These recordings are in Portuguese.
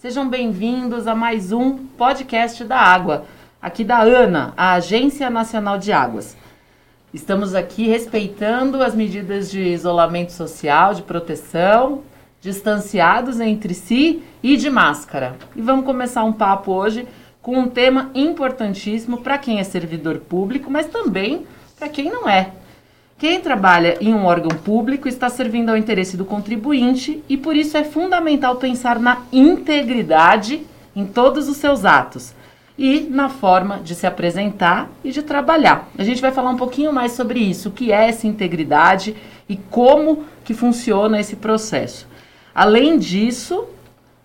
Sejam bem-vindos a mais um podcast da Água, aqui da ANA, a Agência Nacional de Águas. Estamos aqui respeitando as medidas de isolamento social, de proteção, distanciados entre si e de máscara. E vamos começar um papo hoje com um tema importantíssimo para quem é servidor público, mas também para quem não é. Quem trabalha em um órgão público está servindo ao interesse do contribuinte e por isso é fundamental pensar na integridade em todos os seus atos e na forma de se apresentar e de trabalhar. A gente vai falar um pouquinho mais sobre isso, o que é essa integridade e como que funciona esse processo. Além disso,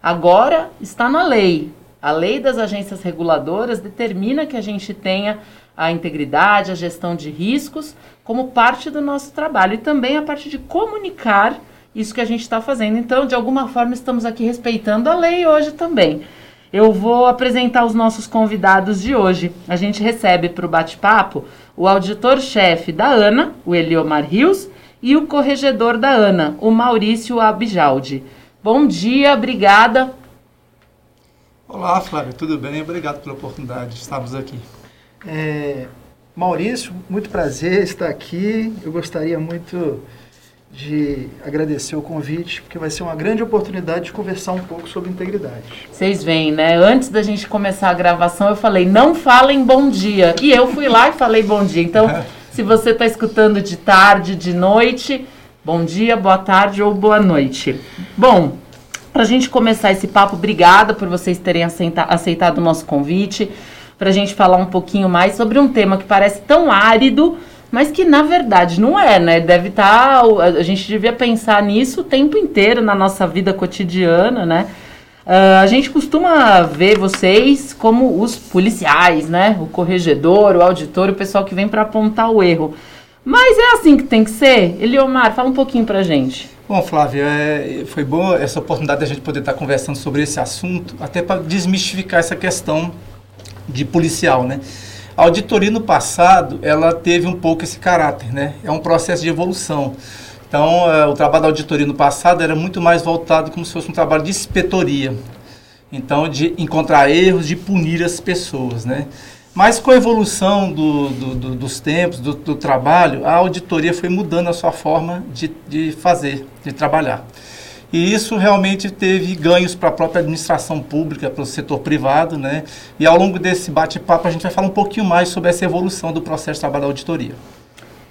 agora está na lei. A lei das agências reguladoras determina que a gente tenha a integridade, a gestão de riscos como parte do nosso trabalho e também a parte de comunicar isso que a gente está fazendo. Então, de alguma forma, estamos aqui respeitando a lei hoje também. Eu vou apresentar os nossos convidados de hoje. A gente recebe para o bate-papo o auditor-chefe da ANA, o Eliomar Rios, e o corregedor da ANA, o Maurício Abijaldi. Bom dia, obrigada. Olá, Flávio, tudo bem? Obrigado pela oportunidade de estarmos aqui. É, Maurício, muito prazer estar aqui. Eu gostaria muito de agradecer o convite, porque vai ser uma grande oportunidade de conversar um pouco sobre integridade. Vocês veem, né? Antes da gente começar a gravação, eu falei, não falem bom dia. E eu fui lá e falei bom dia. Então, se você está escutando de tarde, de noite, bom dia, boa tarde ou boa noite. Bom, para a gente começar esse papo, obrigada por vocês terem aceitado o nosso convite para a gente falar um pouquinho mais sobre um tema que parece tão árido, mas que na verdade não é, né? Deve estar. Tá, a gente devia pensar nisso o tempo inteiro na nossa vida cotidiana, né? Uh, a gente costuma ver vocês como os policiais, né? O corregedor, o auditor, o pessoal que vem para apontar o erro. Mas é assim que tem que ser? Eliomar, fala um pouquinho para gente. Bom, Flávia, é, foi boa essa oportunidade de a gente poder estar conversando sobre esse assunto, até para desmistificar essa questão de policial, né? A auditoria no passado, ela teve um pouco esse caráter, né? É um processo de evolução. Então, uh, o trabalho da auditoria no passado era muito mais voltado como se fosse um trabalho de inspetoria. Então, de encontrar erros, de punir as pessoas, né? Mas com a evolução do, do, do, dos tempos, do, trabalho, a auditoria foi mudando a sua forma de, de fazer, de trabalhar. E isso realmente teve ganhos para a própria administração pública, para o setor privado, né? E ao longo desse bate-papo a gente vai falar um pouquinho mais sobre essa evolução do processo de trabalho da auditoria.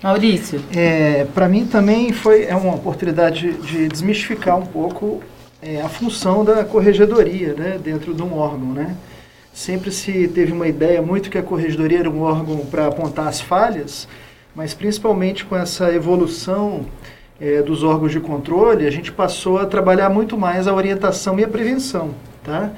Maurício. É, para mim também foi é uma oportunidade de desmistificar um pouco é, a função da corregedoria né, dentro de um órgão. Né? Sempre se teve uma ideia muito que a corregedoria era um órgão para apontar as falhas, mas principalmente com essa evolução é, dos órgãos de controle, a gente passou a trabalhar muito mais a orientação e a prevenção, tá?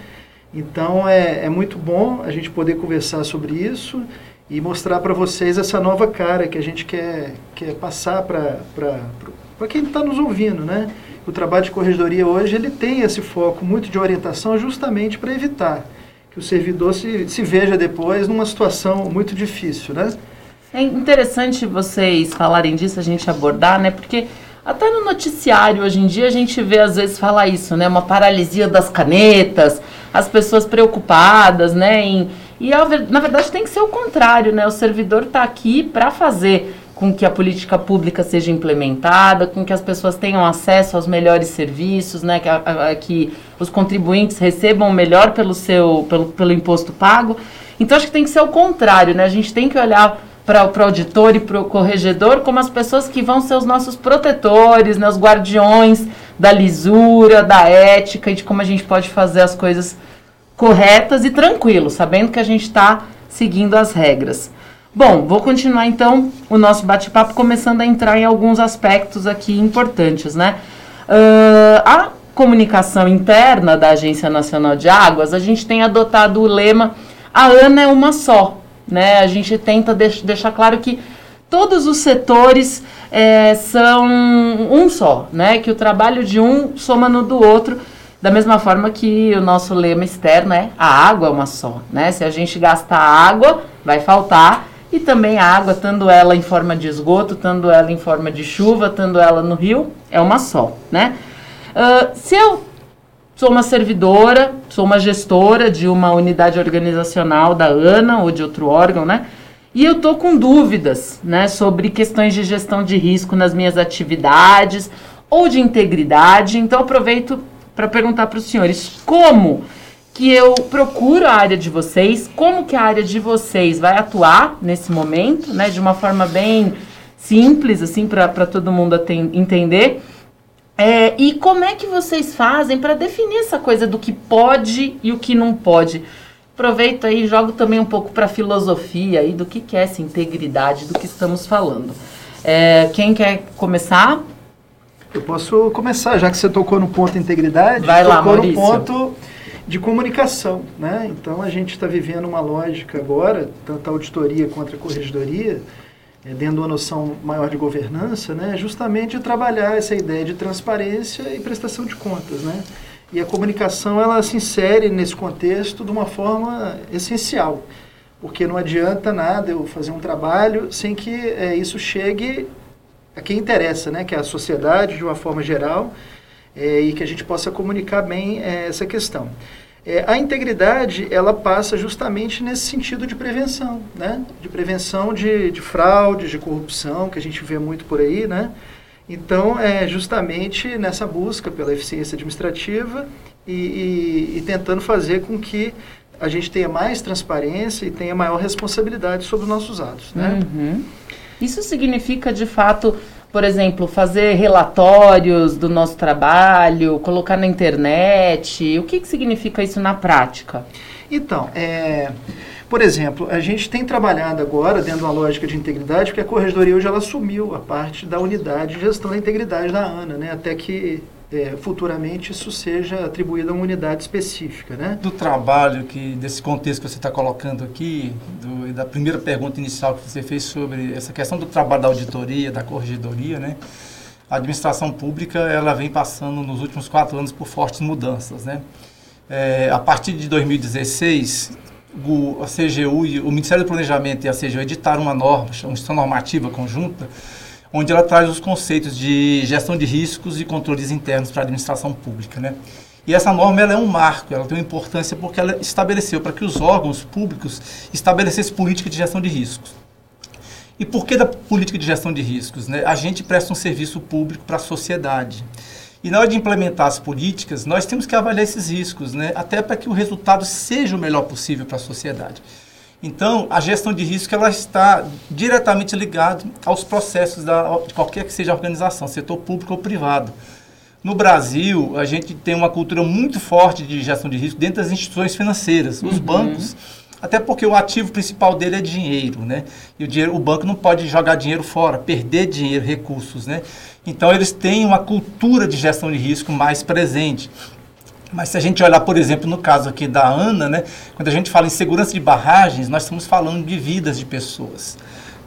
Então é, é muito bom a gente poder conversar sobre isso e mostrar para vocês essa nova cara que a gente quer, quer passar para quem está nos ouvindo, né? O trabalho de corregedoria hoje ele tem esse foco muito de orientação justamente para evitar que o servidor se, se veja depois numa situação muito difícil, né? É interessante vocês falarem disso, a gente abordar, né? Porque até no noticiário hoje em dia a gente vê às vezes falar isso, né? Uma paralisia das canetas, as pessoas preocupadas, né? Em, e a, na verdade tem que ser o contrário, né? O servidor está aqui para fazer com que a política pública seja implementada, com que as pessoas tenham acesso aos melhores serviços, né? Que, a, a, que os contribuintes recebam melhor pelo seu pelo, pelo imposto pago. Então acho que tem que ser o contrário, né? A gente tem que olhar para o auditor e para o corregedor como as pessoas que vão ser os nossos protetores, né, os guardiões da lisura, da ética e de como a gente pode fazer as coisas corretas e tranquilo, sabendo que a gente está seguindo as regras. Bom, vou continuar então o nosso bate-papo, começando a entrar em alguns aspectos aqui importantes, né? Uh, a comunicação interna da Agência Nacional de Águas, a gente tem adotado o lema a ANA é uma só, né? A gente tenta deix deixar claro que todos os setores é, são um só, né? Que o trabalho de um soma no do outro, da mesma forma que o nosso lema externo é a água é uma só, né? Se a gente gastar água, vai faltar e também a água, tanto ela em forma de esgoto, tanto ela em forma de chuva, tanto ela no rio, é uma só, né? Uh, se eu sou uma servidora, sou uma gestora de uma unidade organizacional da ANA ou de outro órgão, né? E eu tô com dúvidas, né, sobre questões de gestão de risco nas minhas atividades ou de integridade. Então aproveito para perguntar para os senhores como que eu procuro a área de vocês, como que a área de vocês vai atuar nesse momento, né, de uma forma bem simples, assim, para todo mundo entender. É, e como é que vocês fazem para definir essa coisa do que pode e o que não pode? Aproveito aí e jogo também um pouco para a filosofia aí do que, que é essa integridade do que estamos falando. É, quem quer começar? Eu posso começar, já que você tocou no ponto integridade. Vai lá, tocou Maurício. no ponto de comunicação, né? Então a gente está vivendo uma lógica agora, tanto a auditoria quanto a corregedoria, é, dando uma noção maior de governança, né, justamente trabalhar essa ideia de transparência e prestação de contas, né? E a comunicação ela se insere nesse contexto de uma forma essencial, porque não adianta nada eu fazer um trabalho sem que é, isso chegue a quem interessa, né, que é a sociedade de uma forma geral, é, e que a gente possa comunicar bem é, essa questão. É, a integridade, ela passa justamente nesse sentido de prevenção, né? De prevenção de, de fraudes, de corrupção, que a gente vê muito por aí, né? Então, é justamente nessa busca pela eficiência administrativa e, e, e tentando fazer com que a gente tenha mais transparência e tenha maior responsabilidade sobre os nossos atos, né? Uhum. Isso significa, de fato, por exemplo, fazer relatórios do nosso trabalho, colocar na internet? O que, que significa isso na prática? Então, é, por exemplo, a gente tem trabalhado agora dentro de uma lógica de integridade, porque a Corregedoria hoje ela assumiu a parte da unidade de gestão da integridade da ANA, né, até que é, futuramente isso seja atribuído a uma unidade específica, né? Do trabalho que desse contexto que você está colocando aqui, do, da primeira pergunta inicial que você fez sobre essa questão do trabalho da auditoria, da corregedoria, né? A administração pública ela vem passando nos últimos quatro anos por fortes mudanças, né? É, a partir de 2016, o, a CGU o Ministério do Planejamento e a CGU editaram uma norma, uma normativa conjunta, onde ela traz os conceitos de gestão de riscos e controles internos para a administração pública. Né? E essa norma ela é um marco, ela tem uma importância porque ela estabeleceu para que os órgãos públicos estabelecessem política de gestão de riscos. E por que da política de gestão de riscos? Né? A gente presta um serviço público para a sociedade. E na hora de implementar as políticas, nós temos que avaliar esses riscos, né? até para que o resultado seja o melhor possível para a sociedade. Então, a gestão de risco ela está diretamente ligada aos processos da, de qualquer que seja a organização, setor público ou privado. No Brasil, a gente tem uma cultura muito forte de gestão de risco dentro das instituições financeiras, os uhum. bancos, até porque o ativo principal dele é dinheiro, né? E o, dinheiro, o banco não pode jogar dinheiro fora, perder dinheiro, recursos, né? Então, eles têm uma cultura de gestão de risco mais presente. Mas se a gente olhar, por exemplo, no caso aqui da Ana, né, quando a gente fala em segurança de barragens, nós estamos falando de vidas de pessoas.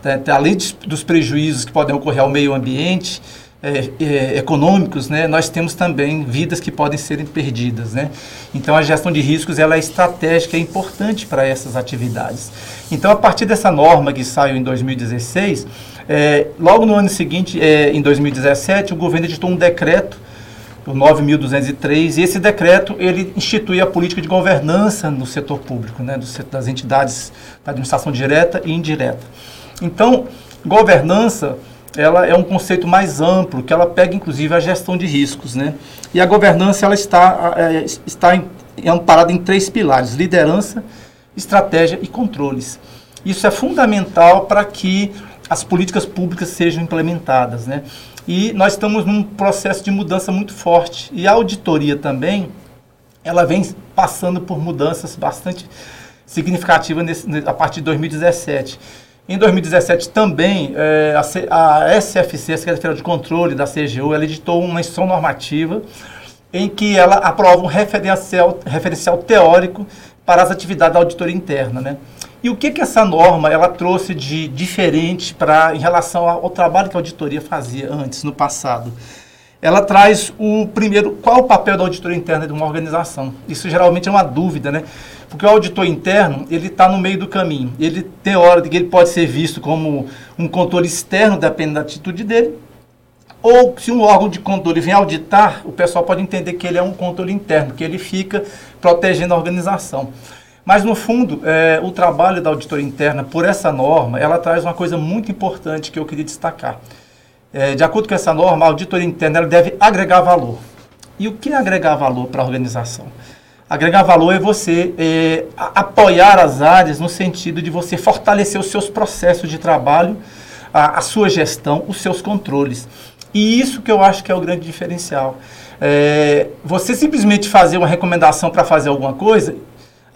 Tá? Além dos prejuízos que podem ocorrer ao meio ambiente, é, é, econômicos, né, nós temos também vidas que podem serem perdidas. Né? Então, a gestão de riscos ela é estratégica é importante para essas atividades. Então, a partir dessa norma que saiu em 2016, é, logo no ano seguinte, é, em 2017, o governo editou um decreto o 9.203, e esse decreto ele institui a política de governança no setor público, né, do, das entidades da administração direta e indireta. Então, governança ela é um conceito mais amplo, que ela pega inclusive a gestão de riscos. Né? E a governança ela está, é, está em, é amparada em três pilares, liderança, estratégia e controles. Isso é fundamental para que as políticas públicas sejam implementadas. Né? E nós estamos num processo de mudança muito forte. E a auditoria também, ela vem passando por mudanças bastante significativas nesse, a partir de 2017. Em 2017 também, é, a, a SFC, a Secretaria de Controle da CGU, ela editou uma instrução normativa em que ela aprova um referencial, referencial teórico para as atividades da auditoria interna, né? E o que, que essa norma ela trouxe de diferente para em relação ao, trabalho que a auditoria fazia antes, no passado? Ela traz o primeiro, qual o papel da auditoria interna de uma organização? Isso geralmente é uma dúvida, né? Porque o auditor interno, ele está no meio do caminho. Ele tem hora de que ele pode ser visto como um controle externo, dependendo da atitude dele, Ou se um órgão de controle vem auditar, o pessoal pode entender que ele é um controle interno, que ele fica protegendo a organização. Mas, no fundo, é, o trabalho da auditoria interna, por essa norma, ela traz uma coisa muito importante que eu queria destacar. É, de acordo com essa norma, a auditoria interna deve agregar valor. E o que é agregar valor para a organização? Agregar valor é você é, apoiar as áreas no sentido de você fortalecer os seus processos de trabalho, a, a, sua gestão, os seus controles. E isso que eu acho que é o grande diferencial. É, você simplesmente fazer uma recomendação para fazer alguma coisa,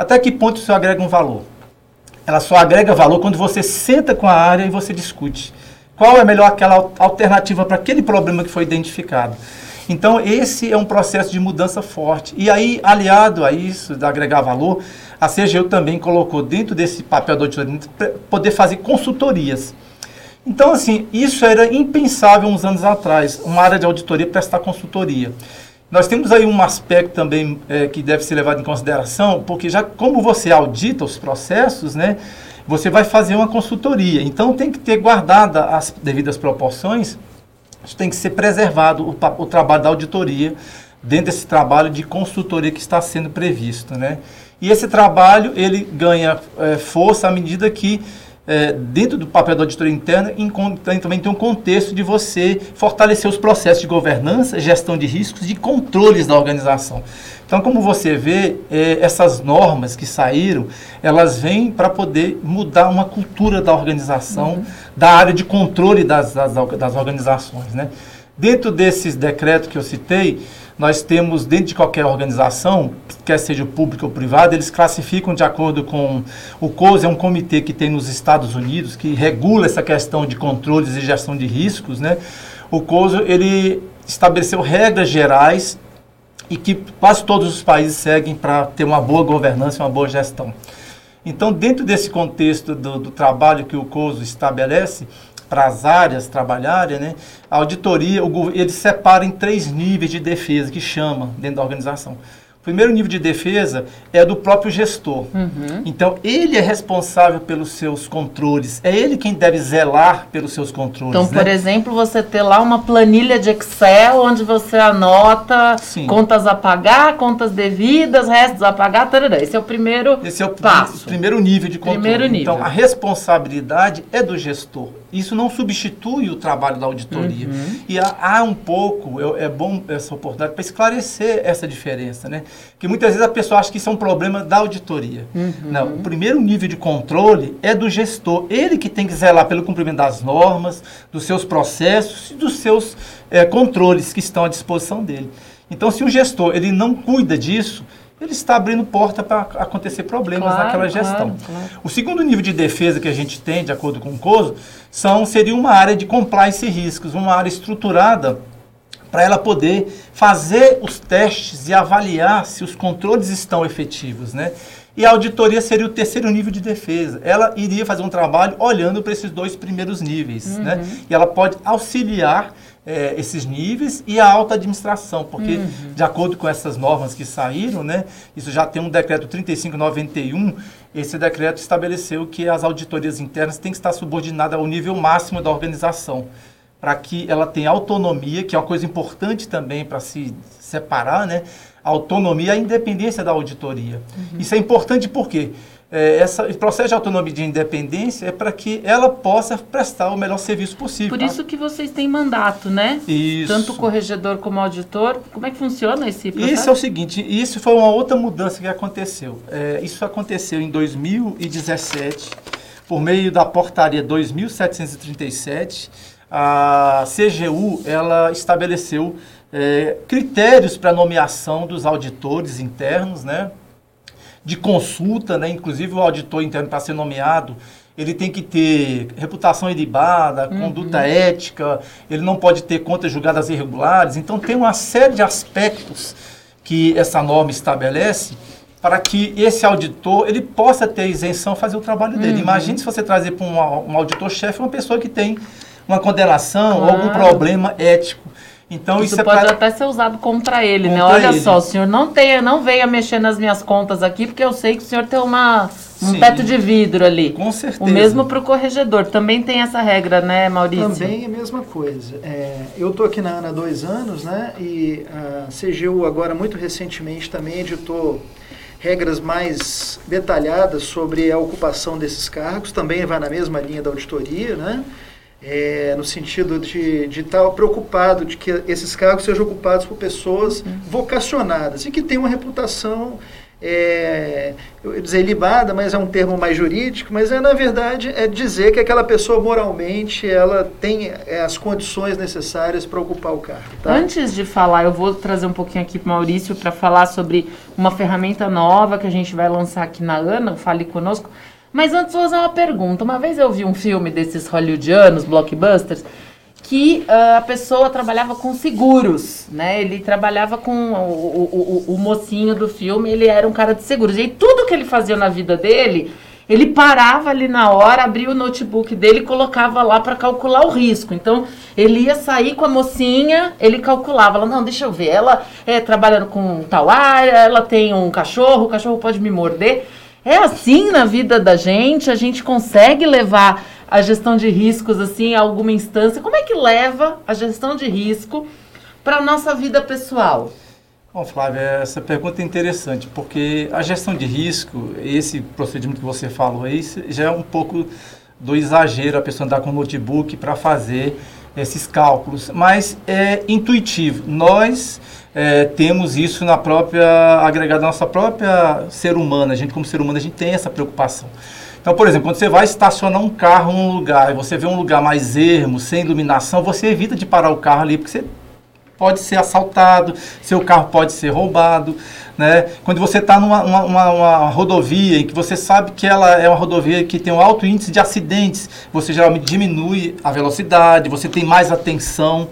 até que ponto isso agrega um valor? Ela só agrega valor quando você senta com a área e você discute. Qual é melhor aquela alternativa para aquele problema que foi identificado? Então, esse é um processo de mudança forte. E aí, aliado a isso, de agregar valor, a CGU também colocou dentro desse papel da auditoria poder fazer consultorias. Então, assim, isso era impensável uns anos atrás, uma área de auditoria prestar consultoria. Nós temos aí um aspecto também é, que deve ser levado em consideração, porque já como você audita os processos, né, você vai fazer uma consultoria. Então tem que ter guardada as devidas proporções, isso tem que ser preservado o, o trabalho da auditoria dentro desse trabalho de consultoria que está sendo previsto, né? E esse trabalho ele ganha é, força à medida que é, dentro do papel da auditoria interna, também tem um contexto de você fortalecer os processos de governança, gestão de riscos, de controles da organização. Então, como você vê, é, essas normas que saíram, elas vêm para poder mudar uma cultura da organização, uhum. da área de controle das, das, das organizações. Né? Dentro desses decretos que eu citei, nós temos dentro de qualquer organização, quer seja pública ou privada, eles classificam de acordo com o COSE, é um comitê que tem nos Estados Unidos que regula essa questão de controles e gestão de riscos, né? O COSE ele estabeleceu regras gerais e que quase todos os países seguem para ter uma boa governança uma boa gestão. Então, dentro desse contexto do, do trabalho que o COSO estabelece, para as áreas trabalharem, né, a auditoria, o, ele separa em três níveis de defesa, que chama dentro da organização. O primeiro nível de defesa é do próprio gestor. Uhum. Então, ele é responsável pelos seus controles. É ele quem deve zelar pelos seus controles. Então, né? por exemplo, você ter lá uma planilha de Excel onde você anota Sim. contas a pagar, contas devidas, restos a pagar, tarará. Esse é o primeiro Esse é o passo. primeiro nível de controle. Primeiro nível. Então, a responsabilidade é do gestor. Isso não substitui o trabalho da auditoria. Uhum. E há, há, um pouco, é, é bom essa oportunidade para esclarecer essa diferença, né? Que muitas vezes a pessoa acha que isso é um problema da auditoria. Uhum. Não, o primeiro nível de controle é do gestor. Ele que tem que zelar pelo cumprimento das normas, dos seus processos e dos seus é, controles que estão à disposição dele. Então, se o gestor ele não cuida disso, ele está abrindo porta para acontecer problemas claro, naquela gestão. Claro, claro. O segundo nível de defesa que a gente tem, de acordo com o COSO, são, seria uma área de compliance e riscos, uma área estruturada para ela poder fazer os testes e avaliar se os controles estão efetivos, né? E a auditoria seria o terceiro nível de defesa. Ela iria fazer um trabalho olhando para esses dois primeiros níveis, né? uhum. né? E ela pode auxiliar é, esses níveis e a alta administração, porque uhum. de acordo com essas normas que saíram, né, isso já tem um decreto 3591, esse decreto estabeleceu que as auditorias internas têm que estar subordinadas ao nível máximo da organização, para que ela tenha autonomia, que é uma coisa importante também para se separar, né, a autonomia e a independência da auditoria. Uhum. Isso é importante porque quê? É, essa, esse processo de autonomia de independência é para que ela possa prestar o melhor serviço possível. Por isso que vocês têm mandato, né? Isso. Tanto o corregedor como o auditor. Como é que funciona esse processo? Isso é o seguinte, isso foi uma outra mudança que aconteceu. É, isso aconteceu em 2017, por meio da portaria 2737, a CGU ela estabeleceu é, critérios para nomeação dos auditores internos, né? De consulta, né? inclusive o auditor interno para ser nomeado, ele tem que ter reputação ilibada, uhum. conduta ética, ele não pode ter contas julgadas irregulares. Então tem uma série de aspectos que essa norma estabelece para que esse auditor ele possa ter isenção fazer o trabalho dele. Uhum. Imagine se você trazer para um, um auditor-chefe uma pessoa que tem uma condenação claro. ou algum problema ético. Então isso, isso é pode pra... até ser usado contra ele, né? contra né? Olha ele. só, o senhor não tenha, não venha mexer nas minhas contas aqui, porque eu sei que o senhor tem uma Um Sim. teto de vidro ali. Com certeza. O mesmo para o corregedor. Também tem essa regra, né, Maurício? Também é a mesma coisa. É, eu estou aqui na ANA há dois anos, né? E a CGU agora, muito recentemente, também editou regras mais detalhadas sobre a ocupação desses cargos. Também vai na mesma linha da auditoria, né? É, no sentido de estar tá preocupado de que esses cargos sejam ocupados por pessoas uhum. vocacionadas e que tenham uma reputação é, eu ia dizer libada, mas é um termo mais jurídico, mas é na verdade é dizer que aquela pessoa moralmente ela tem é, as condições necessárias para ocupar o cargo. Tá? Antes de falar, eu vou trazer um pouquinho aqui para Maurício para falar sobre uma ferramenta nova que a gente vai lançar aqui na ANA, Fale Conosco. Mas antes vou fazer uma pergunta. Uma vez eu vi um filme desses hollywoodianos, blockbusters, que uh, a pessoa trabalhava com seguros, né? Ele trabalhava com o, o, o, o, mocinho do filme, ele era um cara de seguros. E aí, tudo que ele fazia na vida dele, ele parava ali na hora, abria o notebook dele e colocava lá para calcular o risco. Então, ele ia sair com a mocinha, ele calculava. Ela, não, deixa eu ver, ela é trabalhando com tal área, ela tem um cachorro, o cachorro pode me morder. É assim na vida da gente, a gente consegue levar a gestão de riscos assim a alguma instância? Como é que leva a gestão de risco para a nossa vida pessoal? Bom, Flávia, essa pergunta é interessante, porque a gestão de risco, esse procedimento que você falou aí, já é um pouco do exagero, a pessoa andar com o notebook para fazer esses cálculos, mas é intuitivo. Nós é, temos isso na própria, agregada nossa própria ser humano, a gente como ser humano, a gente tem essa preocupação. Então, por exemplo, quando você vai estacionar um carro num lugar e você vê um lugar mais ermo, sem iluminação, você evita de parar o carro ali, porque você pode ser assaltado, seu carro pode ser roubado. Né? Quando você está numa uma, uma, uma, rodovia em que você sabe que ela é uma rodovia que tem um alto índice de acidentes, você geralmente diminui a velocidade, você tem mais atenção.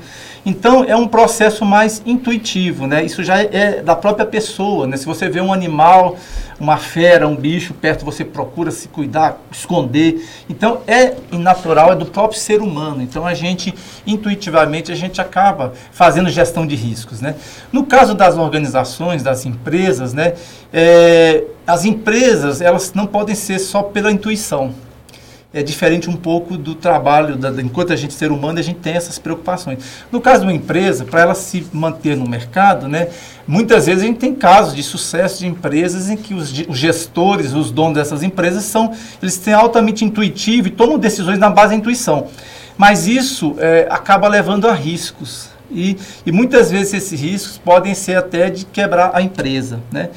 Então é um processo mais intuitivo, né? Isso já é da própria pessoa, né? Se você vê um animal, uma fera, um bicho perto, você procura se cuidar, esconder. Então é natural, é do próprio ser humano. Então a gente intuitivamente a gente acaba fazendo gestão de riscos, né? No caso das organizações, das empresas, né? É, as empresas elas não podem ser só pela intuição é diferente um pouco do trabalho, da, enquanto a gente ser humano, a gente tem essas preocupações. No caso de uma empresa, para ela se manter no mercado, né, muitas vezes a gente tem casos de sucesso de empresas em que os, os gestores, os donos dessas empresas, são, eles têm altamente intuitivo e tomam decisões na base da intuição. Mas isso é, acaba levando a riscos. E, e muitas vezes esses riscos podem ser até de quebrar a empresa. Né?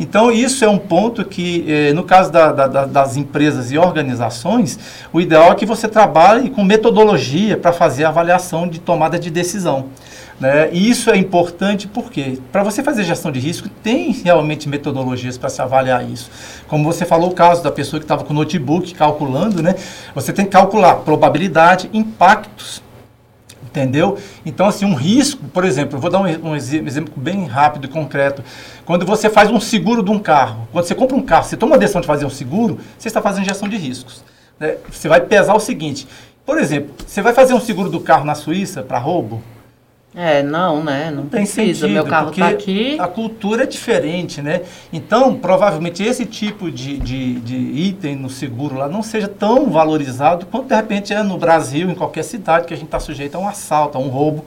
Então, isso é um ponto que, eh, no caso da, da, das empresas e organizações, o ideal é que você trabalhe com metodologia para fazer a avaliação de tomada de decisão. Né? E isso é importante porque, para você fazer gestão de risco, tem realmente metodologias para se avaliar isso. Como você falou, o caso da pessoa que estava com o notebook calculando, né? você tem que calcular probabilidade, impactos entendeu? Então, assim, um risco, por exemplo, eu vou dar um, um, exemplo bem rápido e concreto. Quando você faz um seguro de um carro, quando você compra um carro, você toma a decisão de fazer um seguro, você está fazendo gestão de riscos. Né? Você vai pesar o seguinte, por exemplo, você vai fazer um seguro do carro na Suíça para roubo? É, não, né? Não, não tem precisa. Sentido, Meu carro está aqui. A cultura é diferente, né? Então, provavelmente esse tipo de, de, de, item no seguro lá não seja tão valorizado quanto de repente é no Brasil, em qualquer cidade, que a gente está sujeito a um assalto, a um roubo.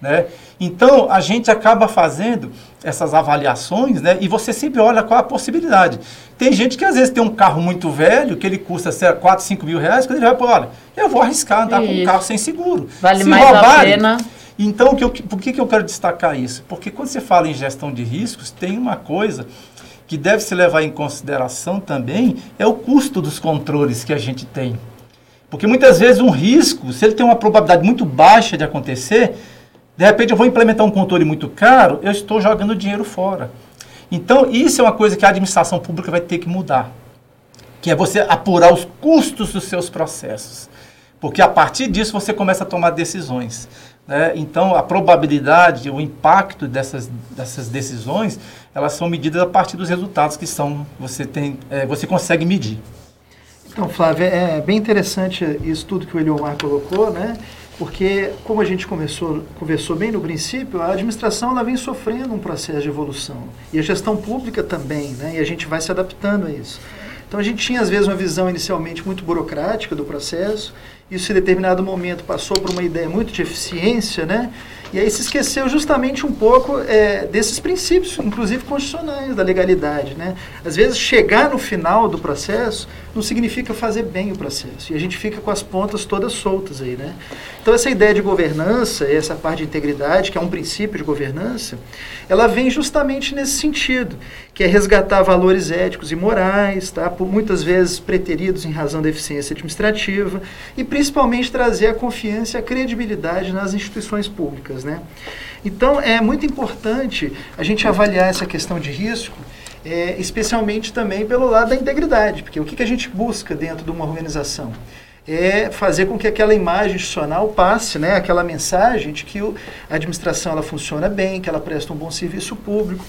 Né? Então, a gente acaba fazendo essas avaliações, né? E você sempre olha qual a possibilidade. Tem gente que às vezes tem um carro muito velho, que ele custa sei, 4, 5 mil reais, quando ele vai, olha, eu vou arriscar andar Isso. com um carro sem seguro. Vale Se mais roubarem, a pena. Então, que eu, por que, que eu quero destacar isso? Porque quando você fala em gestão de riscos, tem uma coisa que deve se levar em consideração também, é o custo dos controles que a gente tem. Porque muitas vezes um risco, se ele tem uma probabilidade muito baixa de acontecer, de repente eu vou implementar um controle muito caro, eu estou jogando dinheiro fora. Então, isso é uma coisa que a administração pública vai ter que mudar. Que é você apurar os custos dos seus processos. Porque a partir disso você começa a tomar decisões. Né? Então, a probabilidade, o impacto dessas, dessas decisões, elas são medidas a partir dos resultados que são, você, tem, é, você consegue medir. Então, Flávia, é bem interessante isso tudo que o Eliomar colocou, né? porque, como a gente começou, conversou bem no princípio, a administração ela vem sofrendo um processo de evolução. E a gestão pública também, né? e a gente vai se adaptando a isso. Então a gente tinha às vezes uma visão inicialmente muito burocrática do processo, isso em determinado momento passou por uma ideia muito de eficiência, né? E aí se esqueceu justamente um pouco é, desses princípios, inclusive constitucionais, da legalidade. Né? Às vezes, chegar no final do processo não significa fazer bem o processo. E a gente fica com as pontas todas soltas aí. Né? Então, essa ideia de governança, essa parte de integridade, que é um princípio de governança, ela vem justamente nesse sentido, que é resgatar valores éticos e morais, tá? por muitas vezes preteridos em razão da eficiência administrativa, e principalmente trazer a confiança e a credibilidade nas instituições públicas. Né? Então, é muito importante a gente avaliar essa questão de risco, é, especialmente também pelo lado da integridade, porque o que, que a gente busca dentro de uma organização? é fazer com que aquela imagem institucional passe, né, aquela mensagem de que a administração ela funciona bem, que ela presta um bom serviço público.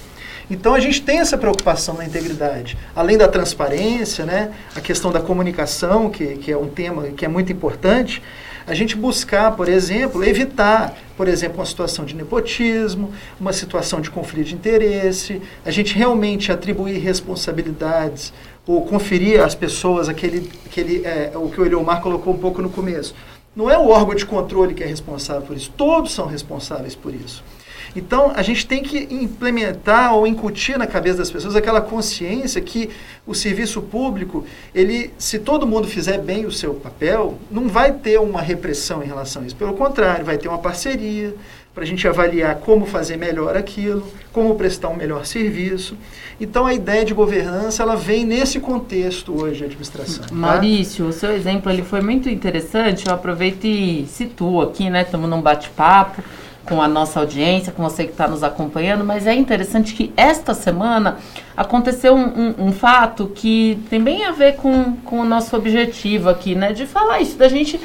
Então a gente tem essa preocupação na integridade, além da transparência, né, a questão da comunicação, que, que é um tema que é muito importante, a gente buscar, por exemplo, evitar, por exemplo, uma situação de nepotismo, uma situação de conflito de interesse, a gente realmente atribuir responsabilidades ou conferir às pessoas aquele, aquele é, o que o Eliomar colocou um pouco no começo. Não é o órgão de controle que é responsável por isso, todos são responsáveis por isso. Então, a gente tem que implementar ou incutir na cabeça das pessoas aquela consciência que o serviço público, ele, se todo mundo fizer bem o seu papel, não vai ter uma repressão em relação a isso. Pelo contrário, vai ter uma parceria para a gente avaliar como fazer melhor aquilo, como prestar um melhor serviço. Então, a ideia de governança, ela vem nesse contexto hoje de administração. Tá? Maurício, o seu exemplo ele foi muito interessante. Eu aproveito e situo aqui, né? Estamos num bate-papo com a nossa audiência, com você que está nos acompanhando, mas é interessante que esta semana aconteceu um, um, um, fato que tem bem a ver com, com o nosso objetivo aqui, né? De falar isso, da gente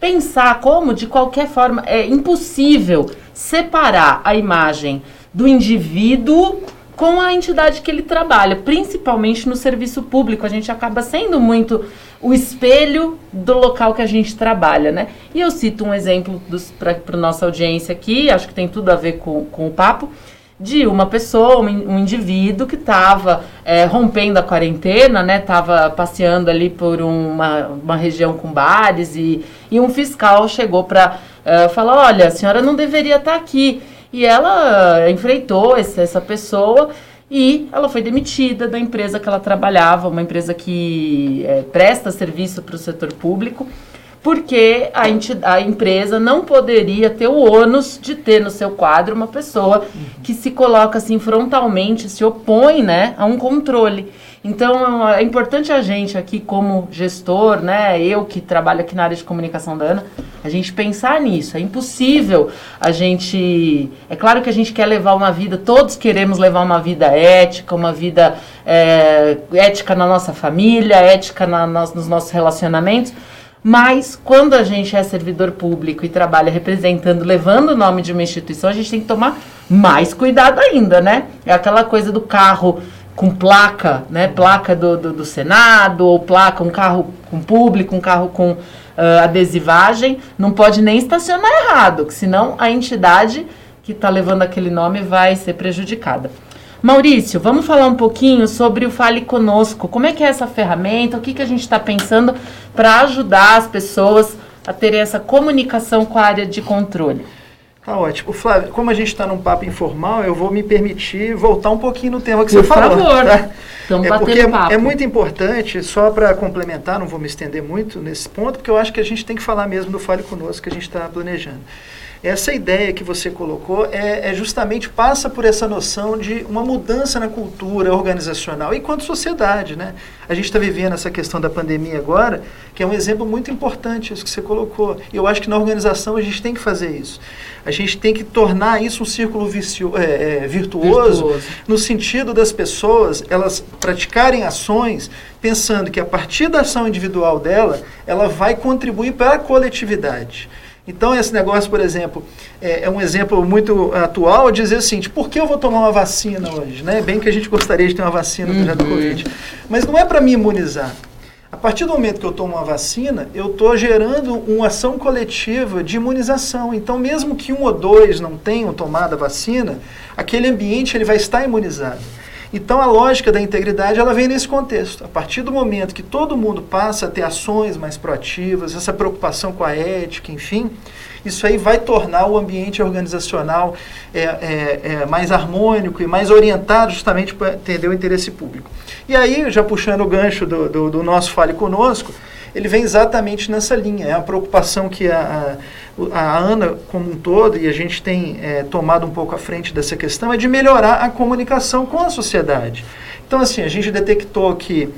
pensar como, de qualquer forma, é impossível separar a imagem do indivíduo com a entidade que ele trabalha, principalmente no serviço público. A gente acaba sendo muito o espelho do local que a gente trabalha, né? E eu cito um exemplo para nossa audiência aqui, acho que tem tudo a ver com, com o papo, de uma pessoa, um, indivíduo que estava é, rompendo a quarentena, né? Estava passeando ali por uma, uma região com bares e, e um fiscal chegou para uh, falar, olha, a senhora não deveria estar tá aqui. E ela enfrentou esse, essa pessoa e ela foi demitida da empresa que ela trabalhava, uma empresa que é, presta serviço para o setor público, porque a, a, empresa não poderia ter o ônus de ter no seu quadro uma pessoa que se coloca assim frontalmente, se opõe né, a um controle. Então é importante a gente aqui como gestor, né, eu que trabalho aqui na área de comunicação da Ana, a gente pensar nisso. É impossível a gente. É claro que a gente quer levar uma vida, todos queremos levar uma vida ética, uma vida é, ética na nossa família, ética na, nos, nos nossos relacionamentos. Mas quando a gente é servidor público e trabalha representando, levando o nome de uma instituição, a gente tem que tomar mais cuidado ainda, né? É aquela coisa do carro com placa, né? Placa do, do, do, Senado, ou placa, um carro com público, um carro com uh, adesivagem, não pode nem estacionar errado, que senão a entidade que está levando aquele nome vai ser prejudicada. Maurício, vamos falar um pouquinho sobre o Fale Conosco. Como é que é essa ferramenta? O que, que a gente está pensando para ajudar as pessoas a terem essa comunicação com a área de controle? Tá ótimo. Flávio, como a gente está num papo informal, eu vou me permitir voltar um pouquinho no tema que Por você falou. Por favor. Tá? Estamos é porque papo. é muito importante, só para complementar, não vou me estender muito nesse ponto, porque eu acho que a gente tem que falar mesmo do Fale Conosco que a gente está planejando. Essa ideia que você colocou é, é, justamente passa por essa noção de uma mudança na cultura organizacional e quanto sociedade, né? A gente está vivendo essa questão da pandemia agora, que é um exemplo muito importante isso que você colocou. E eu acho que na organização a gente tem que fazer isso. A gente tem que tornar isso um círculo vicio, é, é, virtuoso, virtuoso, no sentido das pessoas elas praticarem ações pensando que a partir da ação individual dela, ela vai contribuir para a coletividade. Então, esse negócio, por exemplo, é, é, um exemplo muito atual, dizer assim, por que eu vou tomar uma vacina hoje? Né? Bem que a gente gostaria de ter uma vacina uhum. do Covid. Mas não é para me imunizar. A partir do momento que eu tomo uma vacina, eu estou gerando uma ação coletiva de imunização. Então, mesmo que um ou dois não tenham tomado a vacina, aquele ambiente ele vai estar imunizado. Então a lógica da integridade ela vem nesse contexto. A partir do momento que todo mundo passa a ter ações mais proativas, essa preocupação com a ética, enfim, isso aí vai tornar o ambiente organizacional é, é, é, mais harmônico e mais orientado justamente para atender o interesse público. E aí, já puxando o gancho do, do, do nosso Fale Conosco, ele vem exatamente nessa linha. É a preocupação que a, a, a Ana, como um todo, e a gente tem é, tomado um pouco à frente dessa questão, é de melhorar a comunicação com a sociedade. Então, assim, a gente detectou que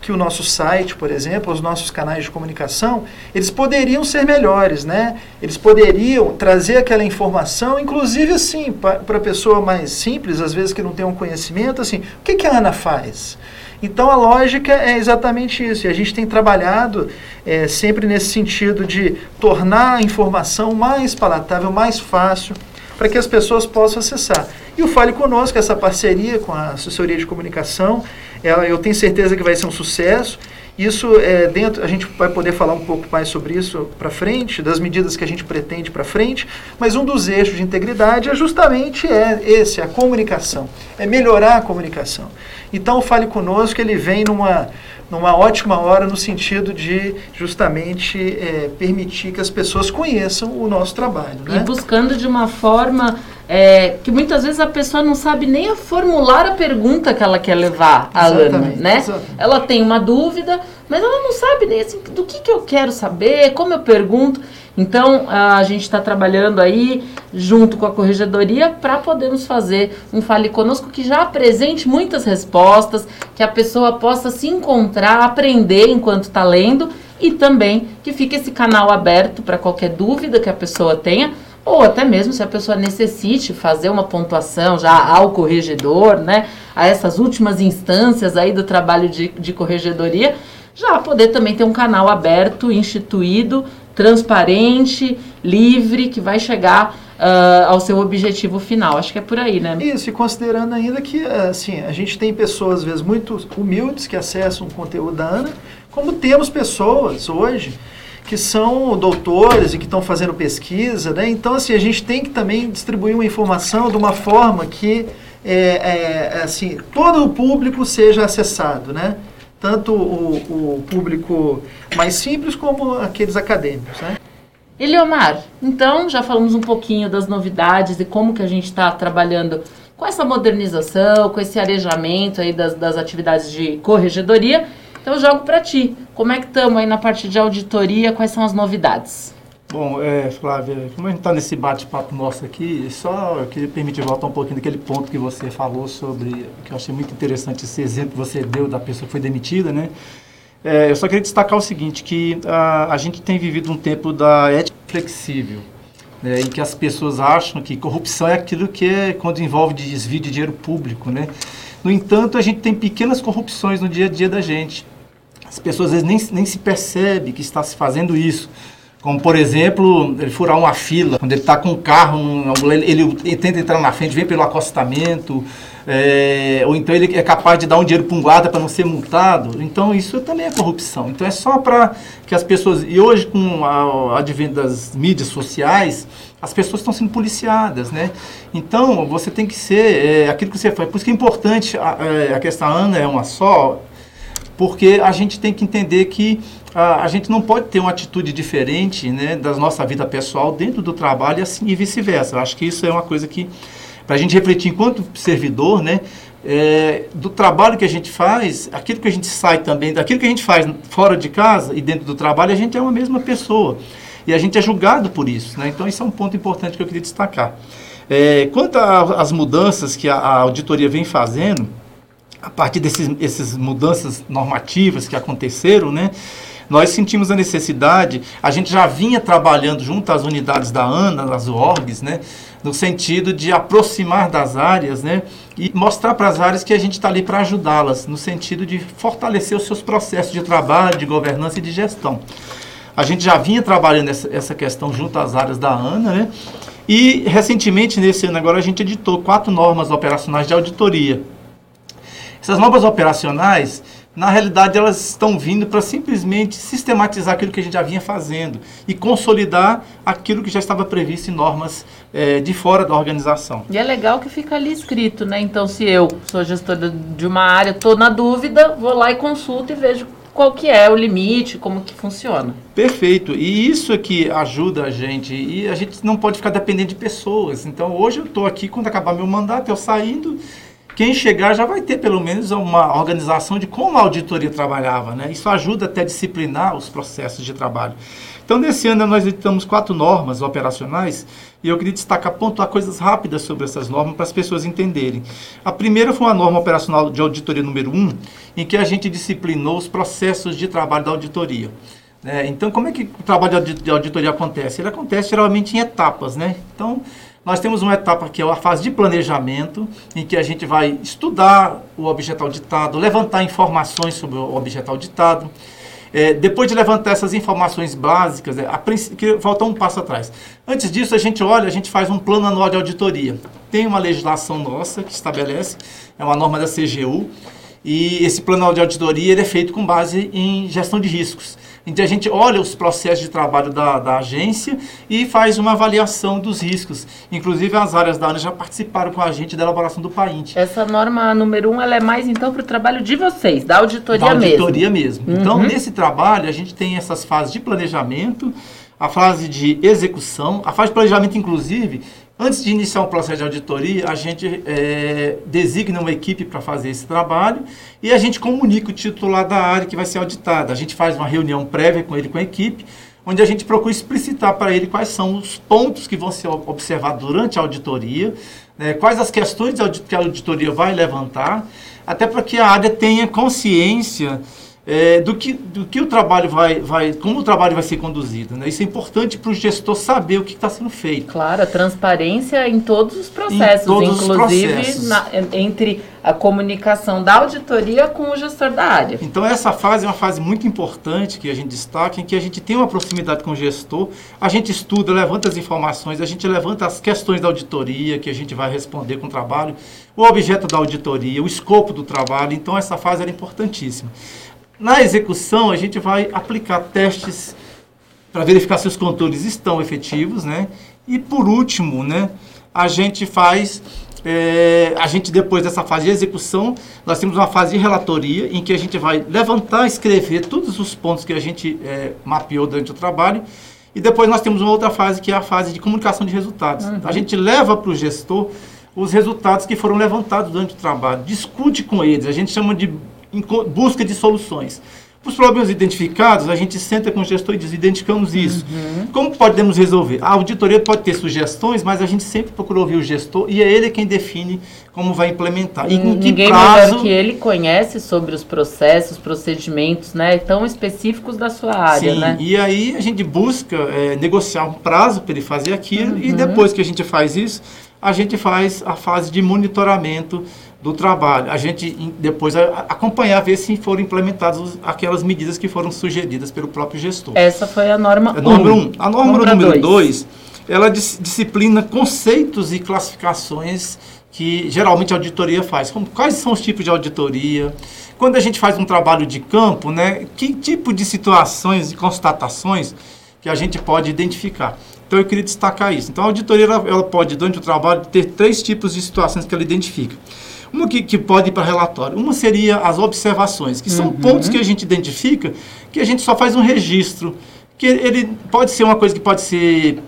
que o nosso site, por exemplo, os nossos canais de comunicação, eles poderiam ser melhores, né? Eles poderiam trazer aquela informação, inclusive assim, para a pessoa mais simples, às vezes que não tem um conhecimento, assim, o que, que a Ana faz? Então a lógica é exatamente isso. E a gente tem trabalhado é, sempre nesse sentido de tornar a informação mais palatável, mais fácil, para que as pessoas possam acessar. E o Fale Conosco, essa parceria com a assessoria de comunicação, eu tenho certeza que vai ser um sucesso. Isso é dentro, a gente vai poder falar um pouco mais sobre isso para frente, das medidas que a gente pretende para frente, mas um dos eixos de integridade é justamente é esse, a comunicação, é melhorar a comunicação. Então o Fale Conosco, ele vem numa, numa ótima hora no sentido de justamente é, permitir que as pessoas conheçam o nosso trabalho. Né? E buscando de uma forma é, que muitas vezes a pessoa não sabe nem formular a pergunta que ela quer levar à Ana, né? Exatamente. Ela tem uma dúvida, mas ela não sabe nem assim, do que, que eu quero saber, como eu pergunto. Então, a gente está trabalhando aí junto com a corregedoria para podermos fazer um Fale Conosco que já apresente muitas respostas, que a pessoa possa se encontrar, aprender enquanto está lendo e também que fique esse canal aberto para qualquer dúvida que a pessoa tenha ou até mesmo se a pessoa necessite fazer uma pontuação já ao corregedor, né, a essas últimas instâncias aí do trabalho de, de corregedoria, já poder também ter um canal aberto, instituído, transparente, livre, que vai chegar uh, ao seu objetivo final. Acho que é por aí, né? Isso, e considerando ainda que assim, a gente tem pessoas, às vezes, muito humildes que acessam o conteúdo da Ana, como temos pessoas hoje que são doutores e que estão fazendo pesquisa, né? Então, assim, a gente tem que também distribuir uma informação de uma forma que, é, é, assim, todo o público seja acessado, né? Tanto o, o público mais simples como aqueles acadêmicos, né? Eliomar, então já falamos um pouquinho das novidades e como que a gente está trabalhando com essa modernização, com esse arejamento aí das, das atividades de corregedoria. Então eu jogo para ti. Como é que estamos aí na parte de auditoria? Quais são as novidades? Bom, é, Flávia, como a gente está nesse bate-papo nosso aqui, só eu queria permitir voltar um pouquinho daquele ponto que você falou sobre, que eu achei muito interessante esse exemplo que você deu da pessoa que foi demitida, né? É, eu só queria destacar o seguinte, que a, a gente tem vivido um tempo da ética flexível, né, em que as pessoas acham que corrupção é aquilo que é quando envolve desvio de dinheiro público, né? No entanto, a gente tem pequenas corrupções no dia a dia da gente. As pessoas às vezes nem, nem se percebem que está se fazendo isso. Como, por exemplo, ele furar uma fila, quando ele está com um carro, ele, ele, tenta entrar na frente, vem pelo acostamento, é, ou então ele é capaz de dar um dinheiro para um guarda para não ser multado. Então, isso também é corrupção. Então, é só para que as pessoas. E hoje, com o advento das mídias sociais, as pessoas estão sendo policiadas, né? Então, você tem que ser é, aquilo que você faz. Por isso que é importante, a, é, a questão Ana é uma só, porque a gente tem que entender que a, a, gente não pode ter uma atitude diferente né, da nossa vida pessoal dentro do trabalho e, assim, e vice-versa. Acho que isso é uma coisa que, para a gente refletir enquanto servidor, né, é, do trabalho que a gente faz, aquilo que a gente sai também, daquilo que a gente faz fora de casa e dentro do trabalho, a gente é uma mesma pessoa. E a gente é julgado por isso. Né? Então, isso é um ponto importante que eu queria destacar. É, quanto às mudanças que a, a auditoria vem fazendo, a partir dessas mudanças normativas que aconteceram, né, nós sentimos a necessidade, a gente já vinha trabalhando junto às unidades da ANA, nas ORGs, né, no sentido de aproximar das áreas né, e mostrar para as áreas que a gente está ali para ajudá-las, no sentido de fortalecer os seus processos de trabalho, de governança e de gestão. A gente já vinha trabalhando essa, questão junto às áreas da ANA, né? E recentemente, nesse ano agora, a gente editou quatro normas operacionais de auditoria. Essas normas operacionais, na realidade elas estão vindo para simplesmente sistematizar aquilo que a gente já vinha fazendo e consolidar aquilo que já estava previsto em normas é, de fora da organização. E é legal que fica ali escrito, né? Então, se eu sou gestora de uma área, estou na dúvida, vou lá e consulto e vejo qual que é o limite, como que funciona. Perfeito. E isso é que ajuda a gente. E a gente não pode ficar dependendo de pessoas. Então, hoje eu estou aqui, quando acabar meu mandato, eu saindo, quem chegar já vai ter pelo menos uma organização de como a auditoria trabalhava. Né? Isso ajuda até a disciplinar os processos de trabalho. Então, nesse ano, nós editamos quatro normas operacionais e eu queria destacar, pontuar coisas rápidas sobre essas normas para as pessoas entenderem. A primeira foi uma norma operacional de auditoria número 1, um, em que a gente disciplinou os processos de trabalho da auditoria. É, então, como é que o trabalho de auditoria acontece? Ele acontece geralmente em etapas, né? Então, nós temos uma etapa que é a fase de planejamento, em que a gente vai estudar o objeto auditado, levantar informações sobre o objeto auditado, é, depois de levantar essas informações básicas, é, que voltar um passo atrás. Antes disso, a gente olha, a gente faz um plano anual de auditoria. Tem uma legislação nossa que estabelece, é uma norma da CGU, e esse plano de auditoria ele é feito com base em gestão de riscos. Então a gente olha os processos de trabalho da, da agência e faz uma avaliação dos riscos. Inclusive as áreas da ANA já participaram com a gente da elaboração do PAINT. Essa norma número um, ela é mais então para o trabalho de vocês, da auditoria mesmo. Da auditoria mesmo. mesmo. Então, uhum. Então nesse trabalho a gente tem essas fases de planejamento, a fase de execução, a fase de planejamento inclusive Antes de iniciar um processo de auditoria, a gente é, designa uma equipe para fazer esse trabalho e a gente comunica o titular da área que vai ser auditada. A gente faz uma reunião prévia com ele, com a equipe, onde a gente procura explicitar para ele quais são os pontos que vão ser observados durante a auditoria, né, quais as questões que a auditoria vai levantar, até para que a área tenha consciência é, do, que, do que o trabalho vai, vai, como o trabalho vai ser conduzido. Né? Isso é importante para o gestor saber o que está sendo feito. Claro, a transparência em todos os processos, todos inclusive os processos. Na, entre a comunicação da auditoria com o gestor da área. Então essa fase é uma fase muito importante que a gente destaca, em que a gente tem uma proximidade com o gestor, a gente estuda, levanta as informações, a gente levanta as questões da auditoria que a gente vai responder com o trabalho, o objeto da auditoria, o escopo do trabalho. Então essa fase era importantíssima. Na execução, a gente vai aplicar testes para verificar se os controles estão efetivos, né? E por último, né, a gente faz, é, a gente depois dessa fase de execução, nós temos uma fase de relatoria em que a gente vai levantar, escrever todos os pontos que a gente é, mapeou durante o trabalho e depois nós temos uma outra fase que é a fase de comunicação de resultados. Uhum. A gente leva para o gestor os resultados que foram levantados durante o trabalho, discute com eles, a gente chama de em busca de soluções. Os problemas identificados, a gente senta com o gestor e diz, identificamos isso. Uhum. Como podemos resolver? A auditoria pode ter sugestões, mas a gente sempre procura ouvir o gestor e é ele quem define como vai implementar. E com Ninguém que prazo... melhor que ele conhece sobre os processos, procedimentos, né, tão específicos da sua área, Sim, né? e aí a gente busca é, negociar um prazo para ele fazer aquilo uhum. e depois que a gente faz isso, a gente faz a fase de monitoramento do trabalho. A gente depois acompanhar, ver se foram implementadas aquelas medidas que foram sugeridas pelo próprio gestor. Essa foi a norma 1. É, norma um. A norma, número 2, ela dis disciplina conceitos e classificações que geralmente a auditoria faz. Como, quais são os tipos de auditoria? Quando a gente faz um trabalho de campo, né, que tipo de situações e constatações que a gente pode identificar? Então eu queria destacar isso. Então a auditoria ela, ela pode, durante o trabalho, ter três tipos de situações que ela identifica. Uma que, que pode ir para relatório. Uma seria as observações, que são uhum. pontos que a gente identifica, que a gente só faz um registro. Que ele pode ser uma coisa que pode ser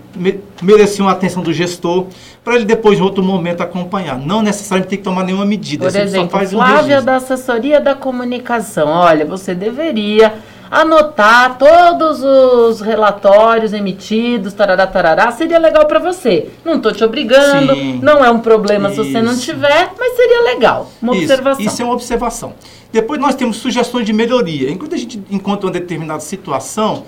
merecer uma atenção do gestor para ele depois em outro momento acompanhar. Não necessariamente tem que tomar nenhuma medida. Por exemplo, Flávia um da assessoria da comunicação. Olha, você deveria anotar todos os relatórios emitidos, tarará, tarará, seria legal para você. Não estou te obrigando, Sim. não é um problema Isso. se você não tiver, mas seria legal. Uma Isso. observação. Isso é uma observação. Depois nós temos sugestões de melhoria. Enquanto a gente encontra uma determinada situação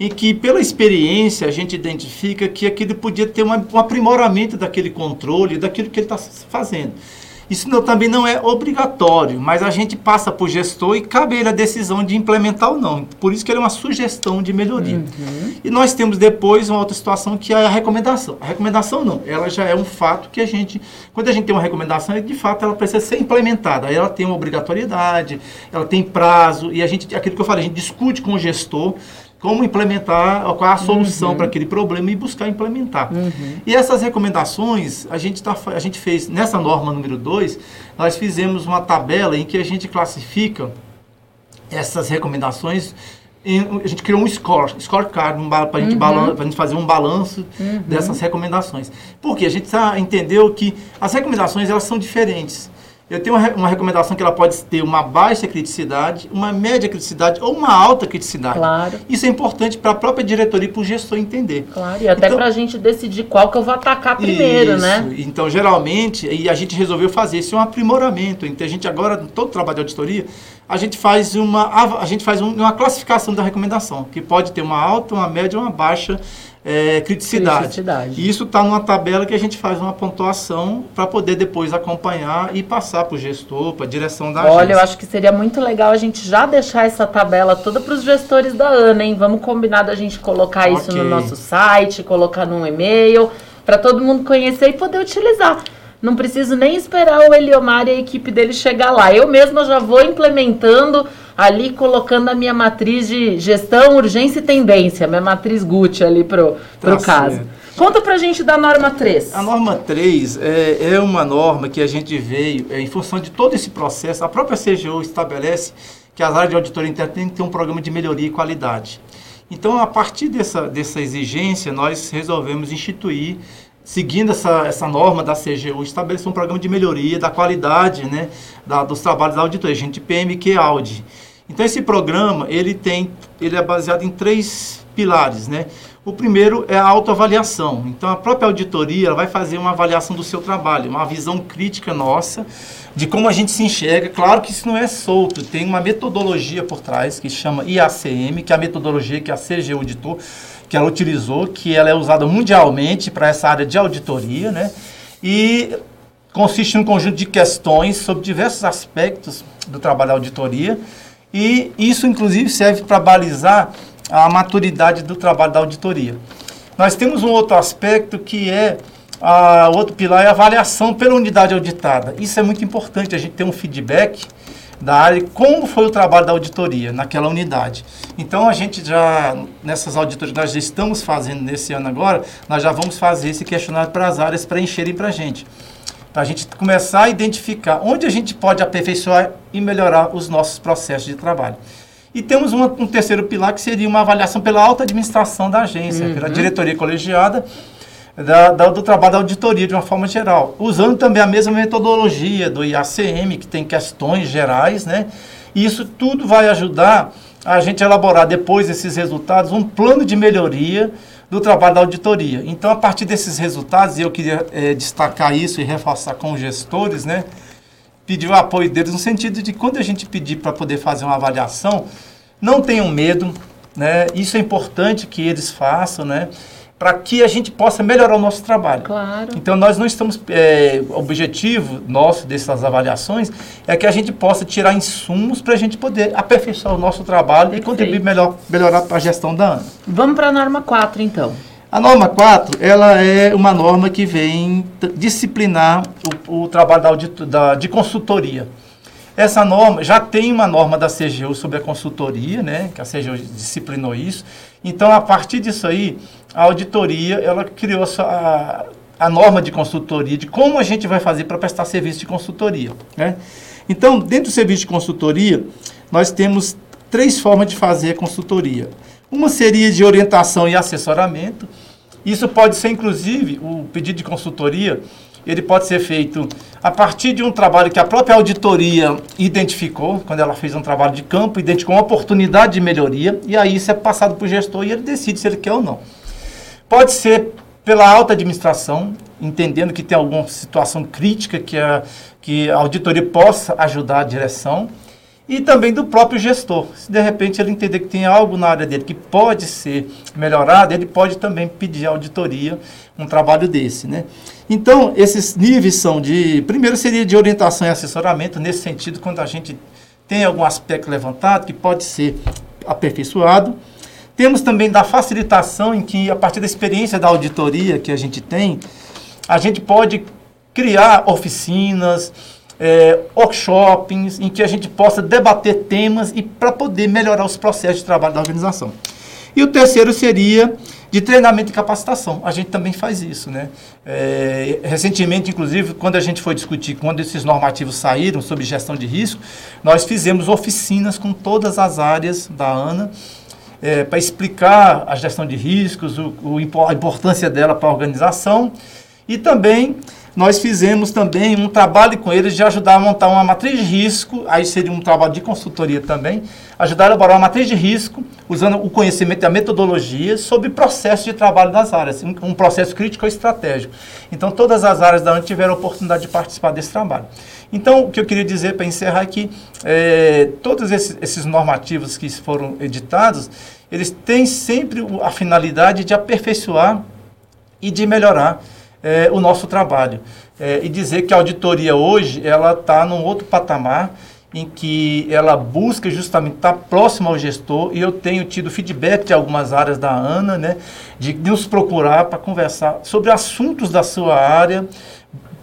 em que, pela experiência, a gente identifica que aquilo podia ter um aprimoramento daquele controle, daquilo que ele está fazendo. Isso não, também não é obrigatório, mas a gente passa para o gestor e cabe ele a decisão de implementar ou não. Por isso que ele é uma sugestão de melhoria. Uhum. E nós temos depois uma outra situação que é a recomendação. A recomendação não, ela já é um fato que a gente, quando a gente tem uma recomendação, de fato ela precisa ser implementada. Aí ela tem uma obrigatoriedade, ela tem prazo, e a gente, aquilo que eu falei, a gente discute com o gestor como implementar, qual é a solução Uhum. para aquele problema e buscar implementar. Uhum. E essas recomendações, a gente, tá, a gente fez, nessa norma número 2, nós fizemos uma tabela em que a gente classifica essas recomendações. a gente criou um score, scorecard, um, para a gente, Uhum. gente fazer um balanço Uhum. dessas recomendações. Porque a gente entendeu que as recomendações elas são diferentes. Eu tenho uma, uma recomendação que ela pode ter uma baixa criticidade, uma média criticidade ou uma alta criticidade. Claro. Isso é importante para a própria diretoria e para o gestor entender. Claro, e até Então- pra gente decidir qual que eu vou atacar primeiro, Isso. né? Então, geralmente, e a gente resolveu fazer esse um aprimoramento. Então, a gente agora, em todo trabalho de auditoria, a gente faz uma, a gente faz um- uma classificação da recomendação, que pode ter uma alta, uma média ou uma baixa eh, criticidade. Criticidade. E isso está numa tabela que a gente faz uma pontuação para poder depois acompanhar e passar para o gestor, para a direção da Olha, eu acho que seria muito legal a gente já deixar essa tabela toda para os gestores da ANA, hein? Vamos combinar da gente colocar isso no Ok. nosso site, colocar num e-mail, para todo mundo conhecer e poder utilizar. Não preciso nem esperar o Eliomar e a equipe dele chegar lá. Eu mesma já vou implementando ali, colocando a minha matriz de gestão, urgência e tendência, minha matriz Gucci ali pro, pro Tá caso. certo. Conta pra gente da norma 3. A norma 3 é, é uma norma que a gente veio, é, em função de todo esse processo, a própria CGU estabelece que as áreas de auditoria interna têm que ter um programa de melhoria e qualidade. Então, a partir dessa, dessa exigência, nós resolvemos instituir, seguindo essa, essa norma da CGU, estabelecer um programa de melhoria da qualidade né, da- dos trabalhos da auditoria, gente PMQ Audi. Então esse programa, ele tem, ele é baseado em três pilares, né? O primeiro é a autoavaliação. Então a própria auditoria vai fazer uma avaliação do seu trabalho, uma visão crítica nossa de como a gente se enxerga. Claro que isso não é solto, tem uma metodologia por trás que chama IACM, que é a metodologia que a CG auditou, que ela utilizou, que ela é usada mundialmente para essa área de auditoria, né? E consiste em um conjunto de questões sobre diversos aspectos do trabalho da auditoria e isso inclusive serve para balizar a maturidade do trabalho da auditoria. Nós temos um outro aspecto que é a outro pilar é a avaliação pela unidade auditada. Isso é muito importante a gente ter um feedback da área como foi o trabalho da auditoria naquela unidade. Então a gente já nessas auditorias nós já estamos fazendo nesse ano agora, nós já vamos fazer esse questionário para as áreas preencherem para a gente para a gente começar a identificar onde a gente pode aperfeiçoar e melhorar os nossos processos de trabalho. E temos uma- um terceiro pilar que seria uma avaliação pela alta administração da agência, pela diretoria colegiada da- da- do trabalho da auditoria de uma forma geral, usando também a mesma metodologia do IACM, que tem questões gerais, né? E isso tudo vai ajudar a gente elaborar depois desses resultados um plano de melhoria do trabalho da auditoria. Então, a partir desses resultados, e eu queria eh, destacar isso e reforçar com os gestores, né? Pedir o apoio deles no sentido de quando a gente pedir para poder fazer uma avaliação, não tenham medo, né? Isso é importante que eles façam, né? Para que a gente possa melhorar o nosso trabalho. Claro. Então, nós não estamos. É, o objetivo nosso dessas avaliações é que a gente possa tirar insumos para a gente poder aperfeiçoar o nosso trabalho Perfeito. e contribuir melhor, melhorar para a gestão da ANA. Vamos pra norma 4, então. A norma 4, ela é uma norma que vem disciplinar o, o trabalho da audito, da, de consultoria. Essa norma, já tem uma norma da CGU sobre a consultoria, né, que a CGU disciplinou isso. Então, a partir disso aí, a auditoria, ela criou a, a norma de consultoria, de como a gente vai fazer para prestar serviço de consultoria. Né? Então, dentro do serviço de consultoria, nós temos três formas de fazer consultoria. Uma seria de orientação e assessoramento. Isso pode ser, inclusive, o pedido de consultoria, ele pode ser feito a partir de um trabalho que a própria auditoria identificou, quando ela fez um trabalho de campo, identificou uma oportunidade de melhoria, e aí isso é passado para o gestor e ele decide se ele quer ou não. Pode ser pela alta administração, entendendo que tem alguma situação crítica que a, que a auditoria possa ajudar a direção. E também do próprio gestor. Se de repente ele entender que tem algo na área dele que pode ser melhorado, ele pode também pedir auditoria, um trabalho desse, né? Então, esses níveis são de, primeiro seria de orientação e assessoramento, nesse sentido, quando a gente tem algum aspecto levantado que pode ser aperfeiçoado. Temos também da facilitação, em que, a partir da experiência da auditoria que a gente tem, a gente pode criar oficinas, é, workshops, em que a gente possa debater temas e para poder melhorar os processos de trabalho da organização. E o terceiro seria de treinamento e capacitação. A gente também faz isso, né? É, recentemente, inclusive, quando a gente foi discutir, quando esses normativos saíram sobre gestão de risco, nós fizemos oficinas com todas as áreas da ANA é, para explicar a gestão de riscos, o, o, a importância dela para a organização e também nós fizemos também um trabalho com eles de ajudar a montar uma matriz de risco, aí seria um trabalho de consultoria também, ajudar a elaborar uma matriz de risco, usando o conhecimento e a metodologia sobre processo de trabalho das áreas, um processo crítico e estratégico. Então, todas as áreas da ANT tiveram a oportunidade de participar desse trabalho. Então, o que eu queria dizer para encerrar é que é, todos esses, esses normativos que foram editados, eles têm sempre a finalidade de aperfeiçoar e de melhorar é, o nosso trabalho. É, e dizer que a auditoria hoje ela está num outro patamar em que ela busca justamente estar tá próxima ao gestor e eu tenho tido feedback de algumas áreas da ANA, né, de nos procurar para conversar sobre assuntos da sua área,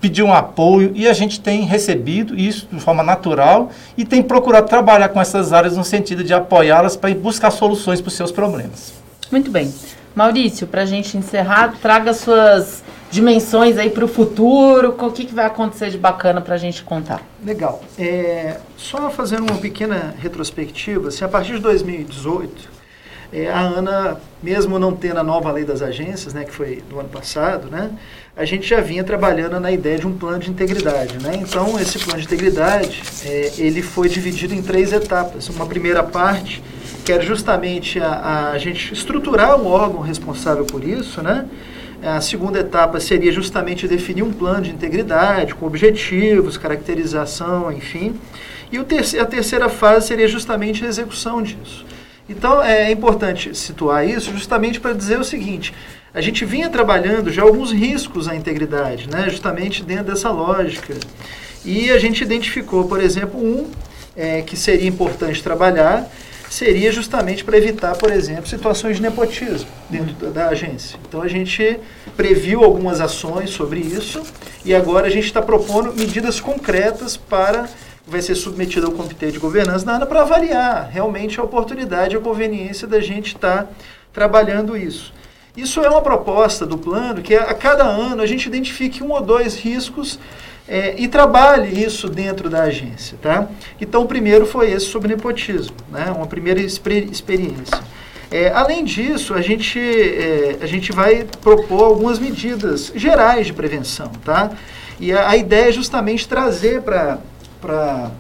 pedir um apoio e a gente tem recebido isso de forma natural e tem procurado trabalhar com essas áreas no sentido de apoiá-las para buscar soluções para os seus problemas. Muito bem. Maurício, para a gente encerrar, traga suas dimensões aí para o futuro, o que, que vai acontecer de bacana para a gente contar? Legal. É, só fazendo uma pequena retrospectiva, assim, a partir de 2018, é, a ANA, mesmo não tendo a nova lei das agências, né, que foi do ano passado, né, a gente já vinha trabalhando na ideia de um plano de integridade. Né? Então, esse plano de integridade, é, ele foi dividido em três etapas. Uma primeira parte, que era justamente a, a gente estruturar o órgão responsável por isso, né? A segunda etapa seria justamente definir um plano de integridade, com objetivos, caracterização, enfim. E terceiro, a terceira fase seria justamente a execução disso. Então é importante situar isso justamente para dizer o seguinte: a gente vinha trabalhando já alguns riscos à integridade, né, justamente dentro dessa lógica. E a gente identificou, por exemplo, um é, que seria importante trabalhar, seria justamente para evitar, por exemplo, situações de nepotismo dentro da, da, agência. Então a gente previu algumas ações sobre isso e agora a gente está propondo medidas concretas para vai ser submetido ao comitê de governança da ANA para avaliar realmente a oportunidade e a conveniência da gente estar tá trabalhando isso. Isso é uma proposta do plano que a cada ano a gente identifique um ou dois riscos é, e trabalhe isso dentro da agência. Tá? Então, o primeiro foi esse sobre nepotismo, né? uma primeira experiência. É, além disso, a gente, é, a gente vai propor algumas medidas gerais de prevenção. Tá? E a, a ideia é justamente trazer para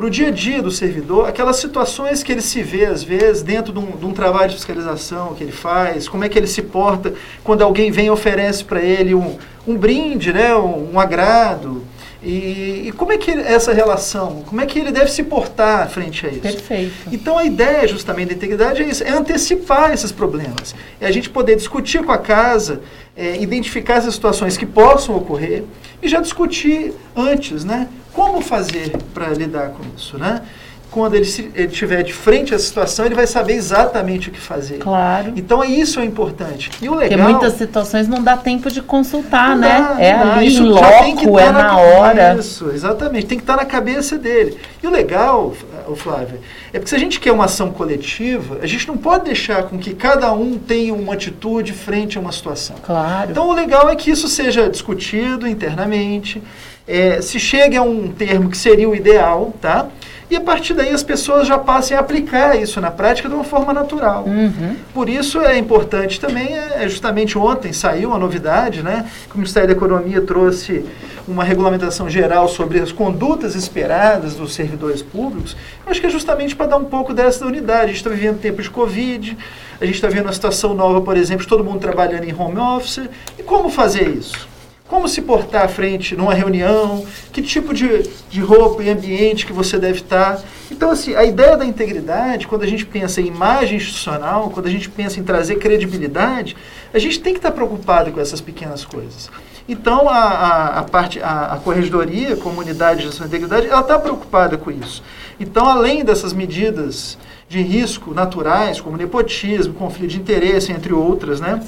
para o dia a dia do servidor, aquelas situações que ele se vê, às vezes, dentro de um, de um, trabalho de fiscalização que ele faz, como é que ele se porta quando alguém vem e oferece para ele um, um brinde, né, um, um agrado. E, e, como é que ele, essa relação, como é que ele deve se portar frente a isso? Perfeito. Então a ideia justamente da integridade é isso, é antecipar esses problemas. É a gente poder discutir com a casa, é, identificar essas situações que possam ocorrer e já discutir antes, né? Como fazer para lidar com isso, né? Quando ele, se, ele tiver de frente à situação, ele vai saber exatamente o que fazer. Claro. Então, isso é importante. E o legal... Porque muitas situações não dá tempo de consultar, né? Dá, é ali isso loco, é na, na hora. Isso, exatamente. Tem que estar na cabeça dele. E o legal, o Flávio, é porque se a gente quer uma ação coletiva, a gente não pode deixar com que cada um tenha uma atitude frente a uma situação. Claro. Então, o legal é que isso seja discutido internamente, é, se chegue a um termo que seria o ideal, tá? E a partir daí as pessoas já passem a aplicar isso na prática de uma forma natural. Uhum. Por isso é importante também, é, justamente ontem saiu uma novidade, né? Que o Ministério da Economia trouxe uma regulamentação geral sobre as condutas esperadas dos servidores públicos. Eu acho que é justamente para dar um pouco dessa unidade. A gente está vivendo tempo de Covid, a gente está vendo uma situação nova, por exemplo, de todo mundo trabalhando em home office. E como fazer isso? Como se portar à frente numa reunião, que tipo de, de roupa e ambiente que você deve estar. Então, assim, a ideia da integridade, quando a gente pensa em imagem institucional, quando a gente pensa em trazer credibilidade, a gente tem que estar preocupado com essas pequenas coisas. Então, a, a, a parte, a, a corregedoria, comunidade de integridade, ela está preocupada com isso. Então, além dessas medidas de risco naturais, como nepotismo, conflito de interesse, entre outras, né?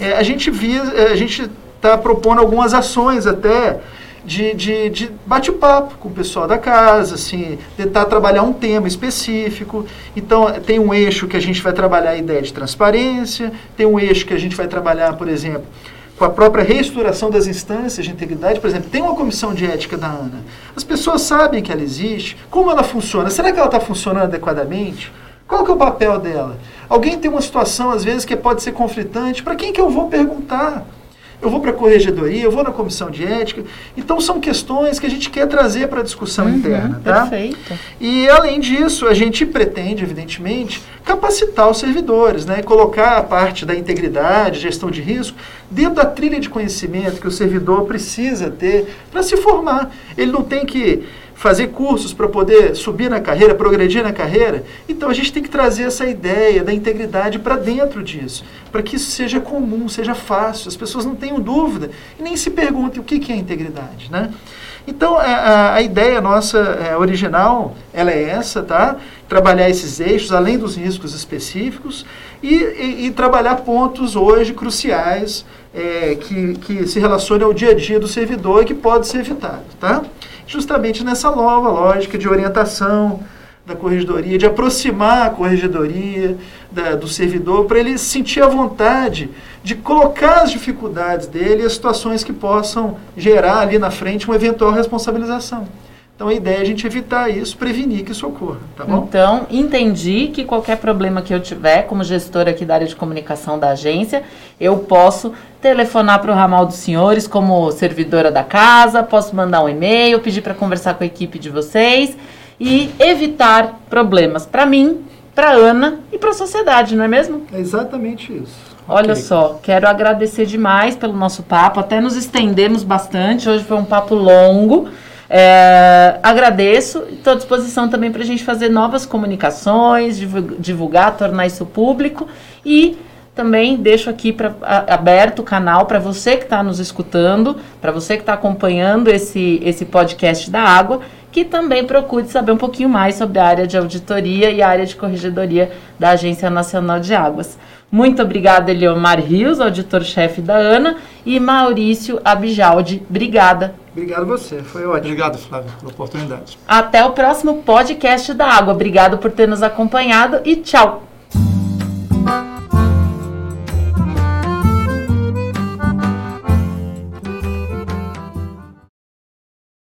É, a gente via, é, a gente está propondo algumas ações até de, de, de bate-papo com o pessoal da casa, assim, tentar trabalhar um tema específico. Então, tem um eixo que a gente vai trabalhar a ideia de transparência, tem um eixo que a gente vai trabalhar, por exemplo, com a própria reestruturação das instâncias de integridade. Por exemplo, tem uma comissão de ética da ANA. As pessoas sabem que ela existe, como ela funciona. Será que ela está funcionando adequadamente? Qual que é o papel dela? Alguém tem uma situação, às vezes, que pode ser conflitante. Para quem que eu vou perguntar? Eu vou para a corregedoria, eu vou na comissão de ética. Então são questões que a gente quer trazer para a discussão uhum, interna. Tá? Perfeito. E além disso, a gente pretende, evidentemente, capacitar os servidores, né? colocar a parte da integridade, gestão de risco, dentro da trilha de conhecimento que o servidor precisa ter para se formar. Ele não tem que fazer cursos para poder subir na carreira, progredir na carreira. Então a gente tem que trazer essa ideia da integridade para dentro disso, para que isso seja comum, seja fácil, as pessoas não tenham dúvida e nem se perguntem o que, que é integridade, né? Então, a, a, ideia nossa é, original, ela é essa, tá? Trabalhar esses eixos, além dos riscos específicos, e, e, e trabalhar pontos hoje cruciais é, que, que se relacionam ao dia a dia do servidor e que pode ser evitado, tá? Justamente nessa nova lógica de orientação da corregedoria, de aproximar a corregedoria da, do servidor para ele sentir a vontade de colocar as dificuldades dele e as situações que possam gerar ali na frente uma eventual responsabilização. Então a ideia é a gente evitar isso, prevenir que isso ocorra, tá bom? Então, entendi que qualquer problema que eu tiver, como gestora aqui da área de comunicação da agência, eu posso telefonar para o ramal dos senhores como servidora da casa, posso mandar um e-mail, pedir para conversar com a equipe de vocês e evitar problemas para mim, para Ana e para a sociedade, não é mesmo? É exatamente isso. Olha okay. só, quero agradecer demais pelo nosso papo, até nos estendemos bastante, hoje foi um papo longo, é, agradeço, estou à disposição também para a gente fazer novas comunicações, divulgar, tornar isso público e também deixo aqui pra, a, aberto o canal para você que está nos escutando, para você que está acompanhando esse, esse podcast da água, que também procure saber um pouquinho mais sobre a área de auditoria e a área de corregedoria da Agência Nacional de Águas. Muito obrigada, Eliomar Rios, auditor-chefe da ANA, e Maurício Abijaldi. Obrigada. Obrigado a você, foi ótimo. Obrigado, Flávio, pela oportunidade. Até o próximo podcast da Água. Obrigado por ter nos acompanhado e tchau.